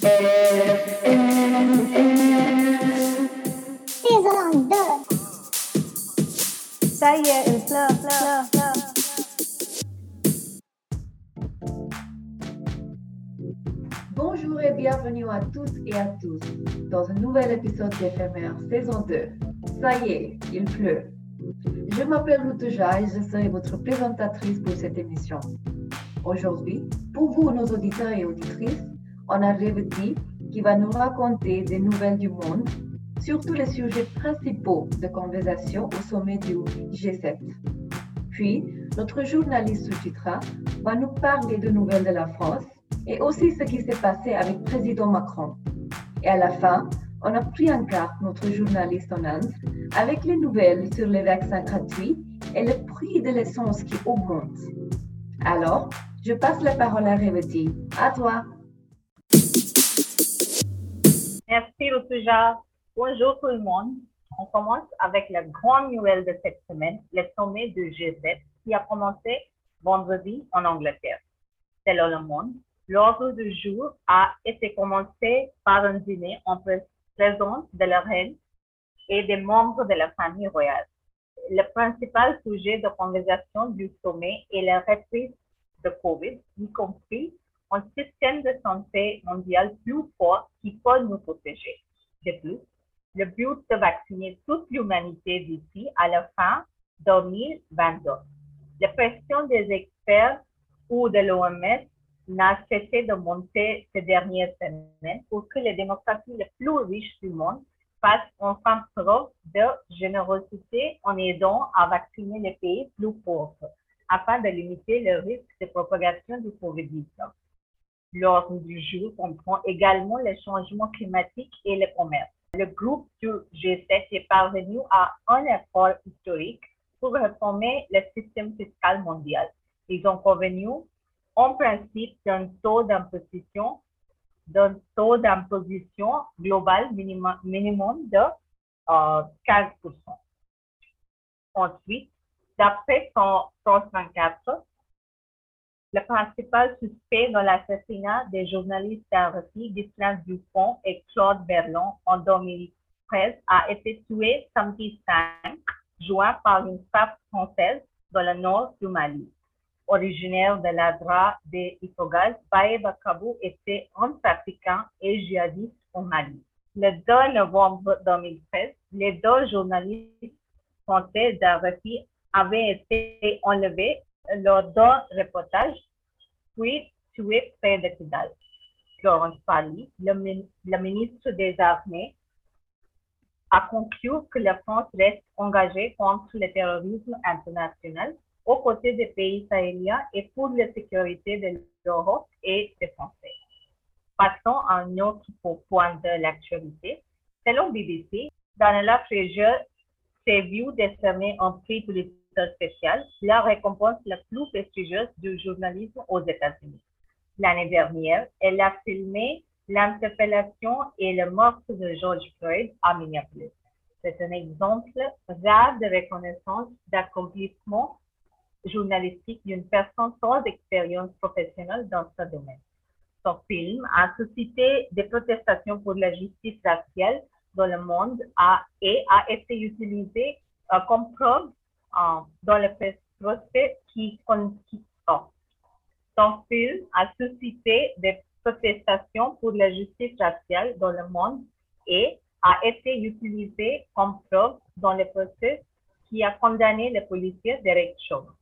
Saison 2. Ça y est. Bonjour et bienvenue à tous et à tous dans un nouvel épisode d'éphémère saison 2. Ça y est, il pleut. Je m'appelle Routuja et je serai votre présentatrice pour cette émission. Aujourd'hui, pour vous, nos auditeurs et auditrices, on a Revati qui va nous raconter des nouvelles du monde, surtout les sujets principaux de conversation au sommet du G7. Puis, notre journaliste Suchitra va nous parler de nouvelles de la France et aussi ce qui s'est passé avec le président Macron. Et à la fin, on a pris en carte notre journaliste en Inde avec les nouvelles sur les vaccins gratuits et le prix de l'essence qui augmente. Alors, je passe la parole à Revati. À toi. Merci, Rutuja. Bonjour tout le monde. On commence avec la grande nouvelle de cette semaine, le sommet du G7 qui a commencé vendredi en Angleterre. Selon le monde, l'ordre du jour a été commencé par un dîner en présence de la reine et des membres de la famille royale. Le principal sujet de conversation du sommet est la reprise de COVID, y compris un système de santé mondial plus fort qui peut nous protéger. De plus, le but de vacciner toute l'humanité d'ici à la fin 2022. La pression des experts ou de l'OMS n'a cessé de monter ces dernières semaines pour que les démocraties les plus riches du monde fassent enfin preuve de générosité en aidant à vacciner les pays plus pauvres afin de limiter le risque de propagation du COVID-19. L'ordre du jour comprend également les changements climatiques et le commerce. Le groupe du G7 est parvenu à un effort historique pour réformer le système fiscal mondial. Ils ont convenu en principe d'un taux d'imposition d'un taux d'imposition global minimum, de euh, 15%. Ensuite, d'après 124, le principal suspect dans l'assassinat des journalistes d'Arabie, Ghislain Dupont et Claude Berlon en 2013 a été tué samedi 5 juin par une femme française dans le nord du Mali. Originaire de l'Adra de Ifogal, Baye Bakabou était un trafiquant et djihadiste au Mali. Le 2 novembre 2013, les deux journalistes français d'Arabie avaient été enlevés lors d'un reportage, puis tués près de Kidal. Florence Pali, le, ministre des Armées, a conclu que la France reste engagée contre le terrorisme international aux côtés des pays sahéliens et pour la sécurité de l'Europe et des Français. Passons à un autre point de l'actualité. Selon BBC, Daniela Fraser s'est vu décerner un prix politique spécial, la récompense la plus prestigieuse du journalisme aux États-Unis. L'année dernière, elle a filmé l'interpellation et le meurtre de George Floyd à Minneapolis. C'est un exemple rare de reconnaissance d'accomplissement journalistique d'une personne sans expérience professionnelle dans ce domaine. Son film a suscité des protestations pour la justice raciale dans le monde et a été utilisé euh, comme preuve dans le procès qui consiste. Son film a suscité des protestations pour la justice raciale dans le monde et a été utilisé comme preuve dans le procès qui a condamné le policier Derek Chauvin.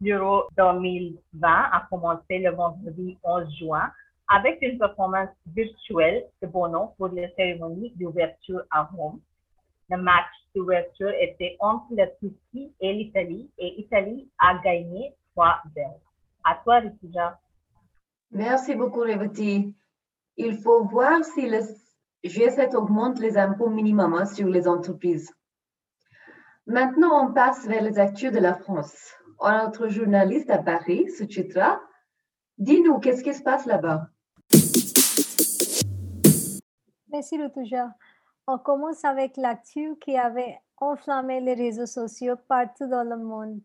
L'Euro 2020 a commencé le vendredi 11 juin avec une performance virtuelle de Bono pour la cérémonie d'ouverture à Rome. Le match d'ouverture était entre la Turquie et l'Italie et l'Italie a gagné 3-0. À toi, Rituja. Merci beaucoup, Revati. Il faut voir si le G7 augmente les impôts minimums sur les entreprises. Maintenant, on passe vers les actus de la France. Notre journaliste à Paris, Suchitra, dis-nous, qu'est-ce qui se passe là-bas? Merci, Rutuja. On commence avec l'actu qui avait enflammé les réseaux sociaux partout dans le monde.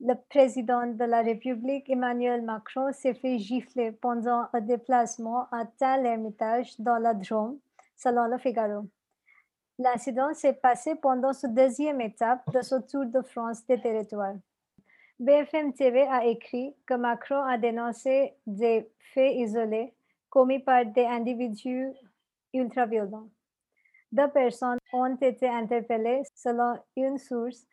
le président de la République, Emmanuel Macron, s'est fait gifler pendant un déplacement à Tel-Hermitage dans la Drôme, selon le Figaro. L'incident s'est passé pendant cette deuxième étape de ce Tour de France des territoires. BFM TV a écrit que Macron a dénoncé des faits isolés commis par des individus ultra-violents. Deux personnes ont été interpellées selon une source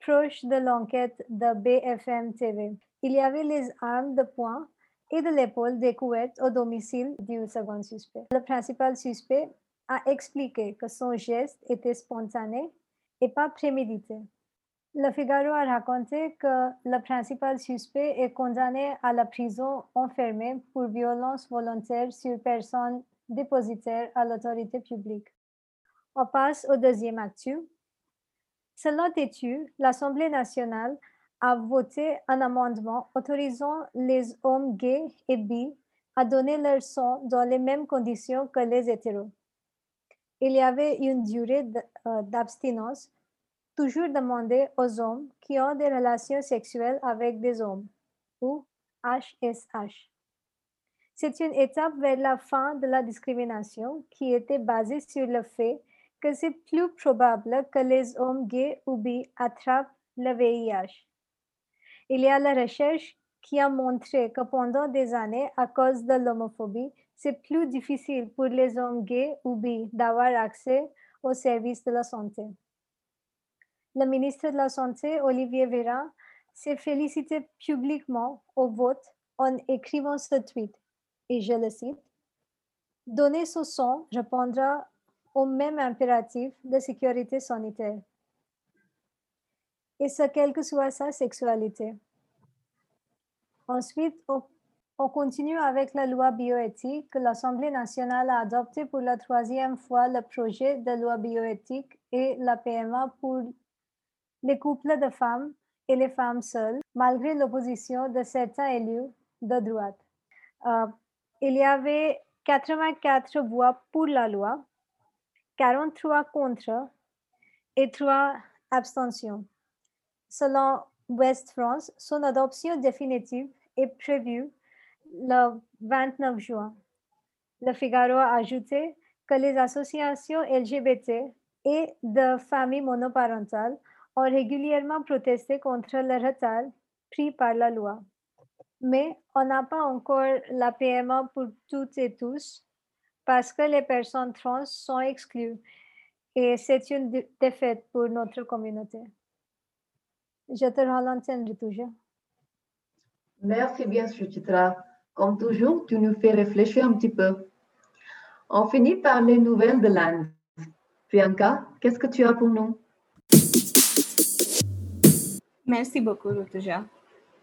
proche de l'enquête de BFM TV. Il y avait les armes de poing et de l'épaule découvertes au domicile du second suspect. Le principal suspect a expliqué que son geste était spontané et pas prémédité. Le Figaro a raconté que le principal suspect est condamné à la prison enfermée pour violence volontaire sur personne dépositaire à l'autorité publique. On passe au deuxième actu. Selon TETU, l'Assemblée nationale a voté un amendement autorisant les hommes gays et bi à donner leur sang dans les mêmes conditions que les hétéros. Il y avait une durée euh, d'abstinence toujours demandée aux hommes qui ont des relations sexuelles avec des hommes, ou HSH. C'est une étape vers la fin de la discrimination qui était basée sur le fait que c'est plus probable que les hommes gays ou bi attrapent le VIH. Il y a la recherche qui a montré que pendant des années, à cause de l'homophobie, c'est plus difficile pour les hommes gays ou bi d'avoir accès aux services de la santé. Le ministre de la Santé, Olivier Véran, s'est félicité publiquement au vote en écrivant ce tweet, et je le cite, Donner ce son répondra au même impératif de sécurité sanitaire. Et ce, quelle que soit sa sexualité. Ensuite, on, continue avec la loi bioéthique que l'Assemblée nationale a adopté pour la troisième fois le projet de loi bioéthique et la PMA pour les couples de femmes et les femmes seules, malgré l'opposition de certains élus de droite. Euh, il y avait 84 voix pour la loi 43 contre et 3 abstentions. Selon West France, son adoption définitive est prévue le 29 juin. Le Figaro a ajouté que les associations LGBT et de familles monoparentales ont régulièrement protesté contre le retard pris par la loi. Mais on n'a pas encore la PMA pour toutes et tous parce que les personnes trans sont exclues et c'est une défaite pour notre communauté. Je te rends l'antenne, Ritouja. Merci bien, Suchitra. Comme toujours, tu nous fais réfléchir un petit peu. On finit par les nouvelles de l'Inde. Priyanka, qu'est-ce que tu as pour nous? Merci beaucoup, Rutuja.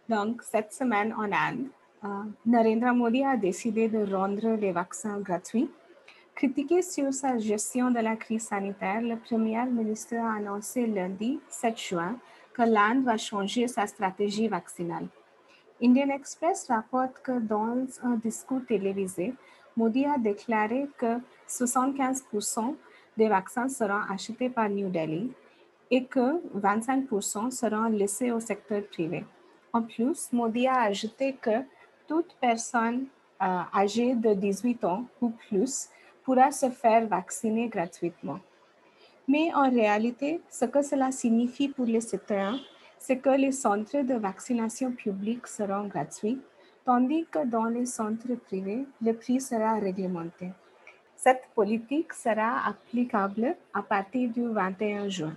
Donc, cette semaine en Inde, euh, Narendra Modi a décidé de rendre les vaccins gratuits. Critiqué sur sa gestion de la crise sanitaire, le Premier ministre a annoncé lundi 7 juin que l'Inde va changer sa stratégie vaccinale. Indian Express rapporte que dans un discours télévisé, Modi a déclaré que 75% des vaccins seront achetés par New Delhi et que 25% seront laissés au secteur privé. En plus, Modi a ajouté que toute personne euh, âgée de 18 ans ou plus pourra se faire vacciner gratuitement. Mais en réalité, ce que cela signifie pour les citoyens, c'est que les centres de vaccination publics seront gratuits, tandis que dans les centres privés, le prix sera réglementé. Cette politique sera applicable à partir du 21 juin.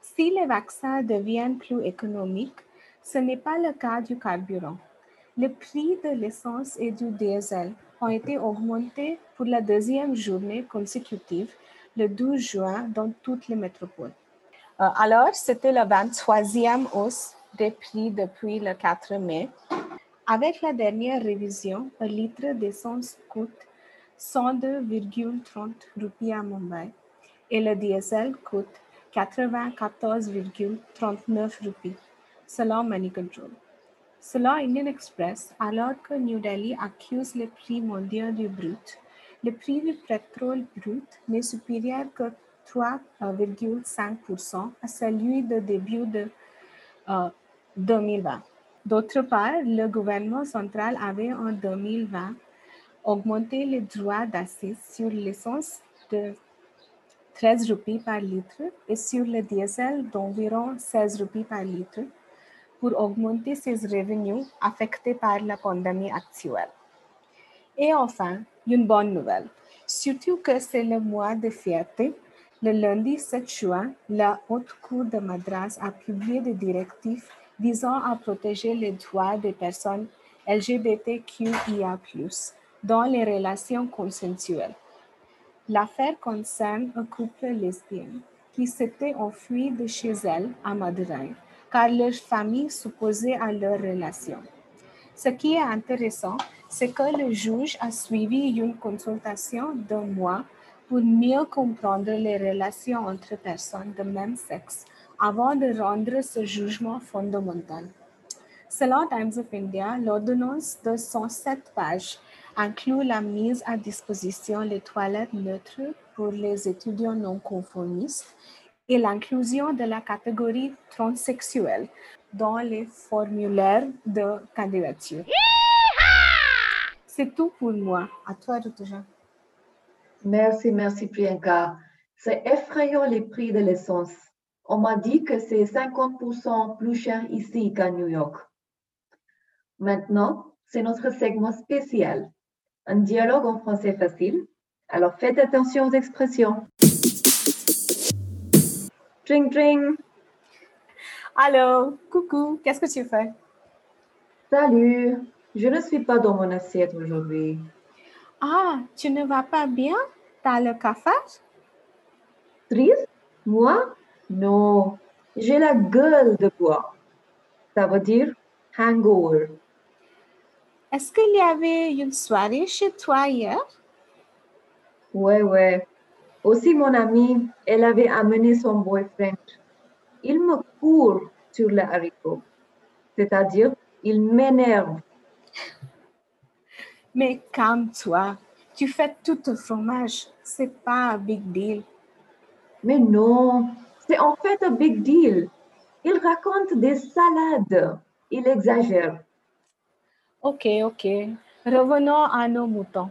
Si les vaccins deviennent plus économiques, ce n'est pas le cas du carburant. Les prix de l'essence et du diesel ont été augmentés pour la deuxième journée consécutive le 12 juin dans toutes les métropoles. Euh, alors, c'était la 23e hausse des prix depuis le 4 mai. Avec la dernière révision, un litre d'essence coûte 102,30 roupies à Mumbai et le diesel coûte 94,39 roupies selon Money Control. Selon Indian Express, alors que New Delhi accuse les prix mondiaux du brut, le prix du pétrole brut n'est supérieur que 3,5% à celui de début de 2020. D'autre part, le gouvernement central avait en 2020 augmenté les droits d'assises sur l'essence de 13 roupies par litre et sur le diesel d'environ 16 roupies par litre pour augmenter ses revenus affectés par la pandémie actuelle. Et enfin, une bonne nouvelle, surtout que c'est le mois de fierté. Le lundi 7 juin, la Haute Cour de Madras a publié des directives visant à protéger les droits des personnes LGBTQIA, dans les relations consensuelles. L'affaire concerne un couple lesbien qui s'était enfui de chez elle à Madurai car leur famille s'opposait à leur relation. Ce qui est intéressant, c'est que le juge a suivi une consultation d'un mois pour mieux comprendre les relations entre personnes de même sexe avant de rendre ce jugement fondamental. Selon Times of India, l'ordonnance de 107 pages inclut la mise à disposition des toilettes neutres pour les étudiants non conformistes et l'inclusion de la catégorie transsexuelle dans les formulaires de candidature. C'est tout pour moi. À toi, Rutuja. Merci, merci Priyanka. C'est effrayant les prix de l'essence. On m'a dit que c'est 50% plus cher ici qu'à New York. Maintenant, c'est notre segment spécial. Un dialogue en français facile. Alors faites attention aux expressions. Dring, dring. Allô, coucou, qu'est-ce que tu fais? Salut, je ne suis pas dans mon assiette aujourd'hui. Ah, tu ne vas pas bien? T'as le cafard? Triste? Moi? Non, j'ai la gueule de bois. Ça veut dire hangover. Est-ce qu'il y avait une soirée chez toi hier? Ouais, ouais. Aussi, mon amie, elle avait amené son boyfriend. Il me court sur le haricot. C'est-à-dire, il m'énerve. Mais calme-toi. Tu fais tout le fromage. C'est pas un big deal. Mais non, c'est en fait un big deal. Il raconte des salades. Il exagère. Ok, ok. Revenons à nos moutons.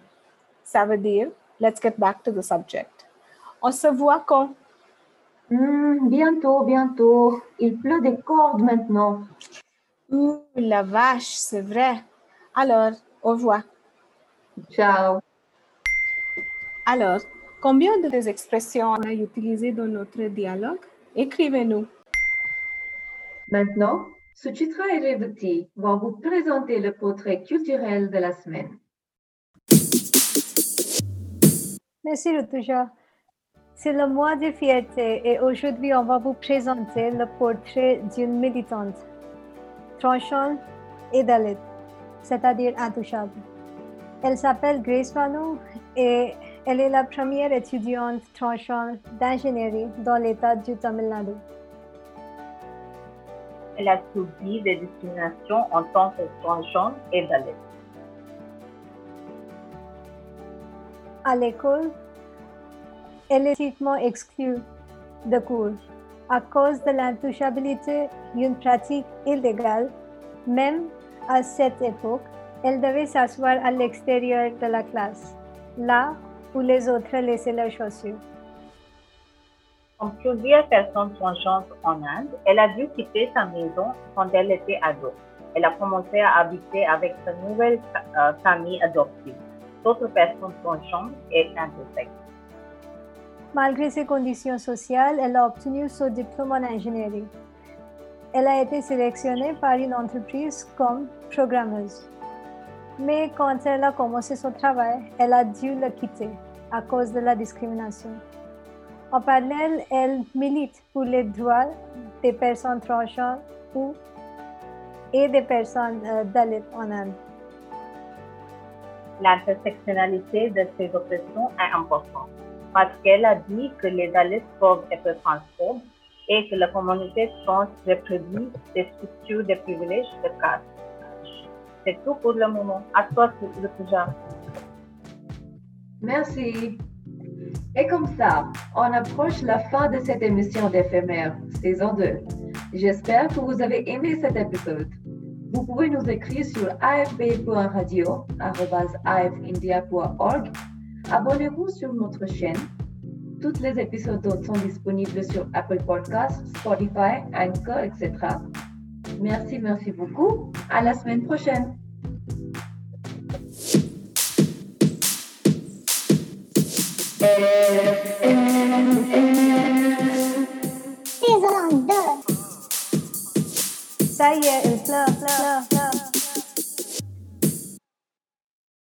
Ça veut dire, let's get back to the subject. On se voit quand? Hmm, bientôt, bientôt. Il pleut des cordes maintenant. Ouh, la vache, c'est vrai. Alors, au revoir. Ciao. Alors, combien de des expressions on a utilisées dans notre dialogue? Écrivez-nous. Maintenant, Suchitra et Revati vont vous présenter le portrait culturel de la semaine. Merci, Rutuja. C'est le mois de fierté et aujourd'hui, on va vous présenter le portrait d'une militante, tranchante et dalit, c'est-à-dire intouchable. Elle s'appelle Grace Manu et elle est la première étudiante tranchante d'ingénierie dans l'État du Tamil Nadu. Elle a subi des discriminations en tant que tranchante et dalit. À l'école, elle est strictement exclue de cours à cause de l'intouchabilité d'une pratique illégale. Même à cette époque, elle devait s'asseoir à l'extérieur de la classe, là où les autres laissaient leurs chaussures. Comme plusieurs personnes tranchantes en Inde, elle a dû quitter sa maison quand elle était ado. Elle a commencé à habiter avec sa nouvelle euh, famille adoptive, d'autres personnes tranchantes et intersexes. Malgré ses conditions sociales, elle a obtenu son diplôme en ingénierie. Elle a été sélectionnée par une entreprise comme programmeuse. Mais quand elle a commencé son travail, elle a dû le quitter à cause de la discrimination. En parallèle, elle milite pour les droits des personnes tranchantes et des personnes euh, dalits en Inde. L'intersectionnalité de ces oppressions est importante parce qu'elle a dit que les Dalits peuvent être transphobes et que la communauté trans reproduit des structures de privilèges de caste. C'est tout pour le moment. À toi, le Merci. Et comme ça, on approche la fin de cette émission d'éphémère, saison 2. J'espère que vous avez aimé cet épisode. Vous pouvez nous écrire sur afb.radio.afindia.org. Abonnez-vous sur notre chaîne. Toutes les épisodes sont disponibles sur Apple Podcasts, Spotify, Anchor, etc. Merci, merci beaucoup. À la semaine prochaine. Saison 2. Ça y est, il pleut.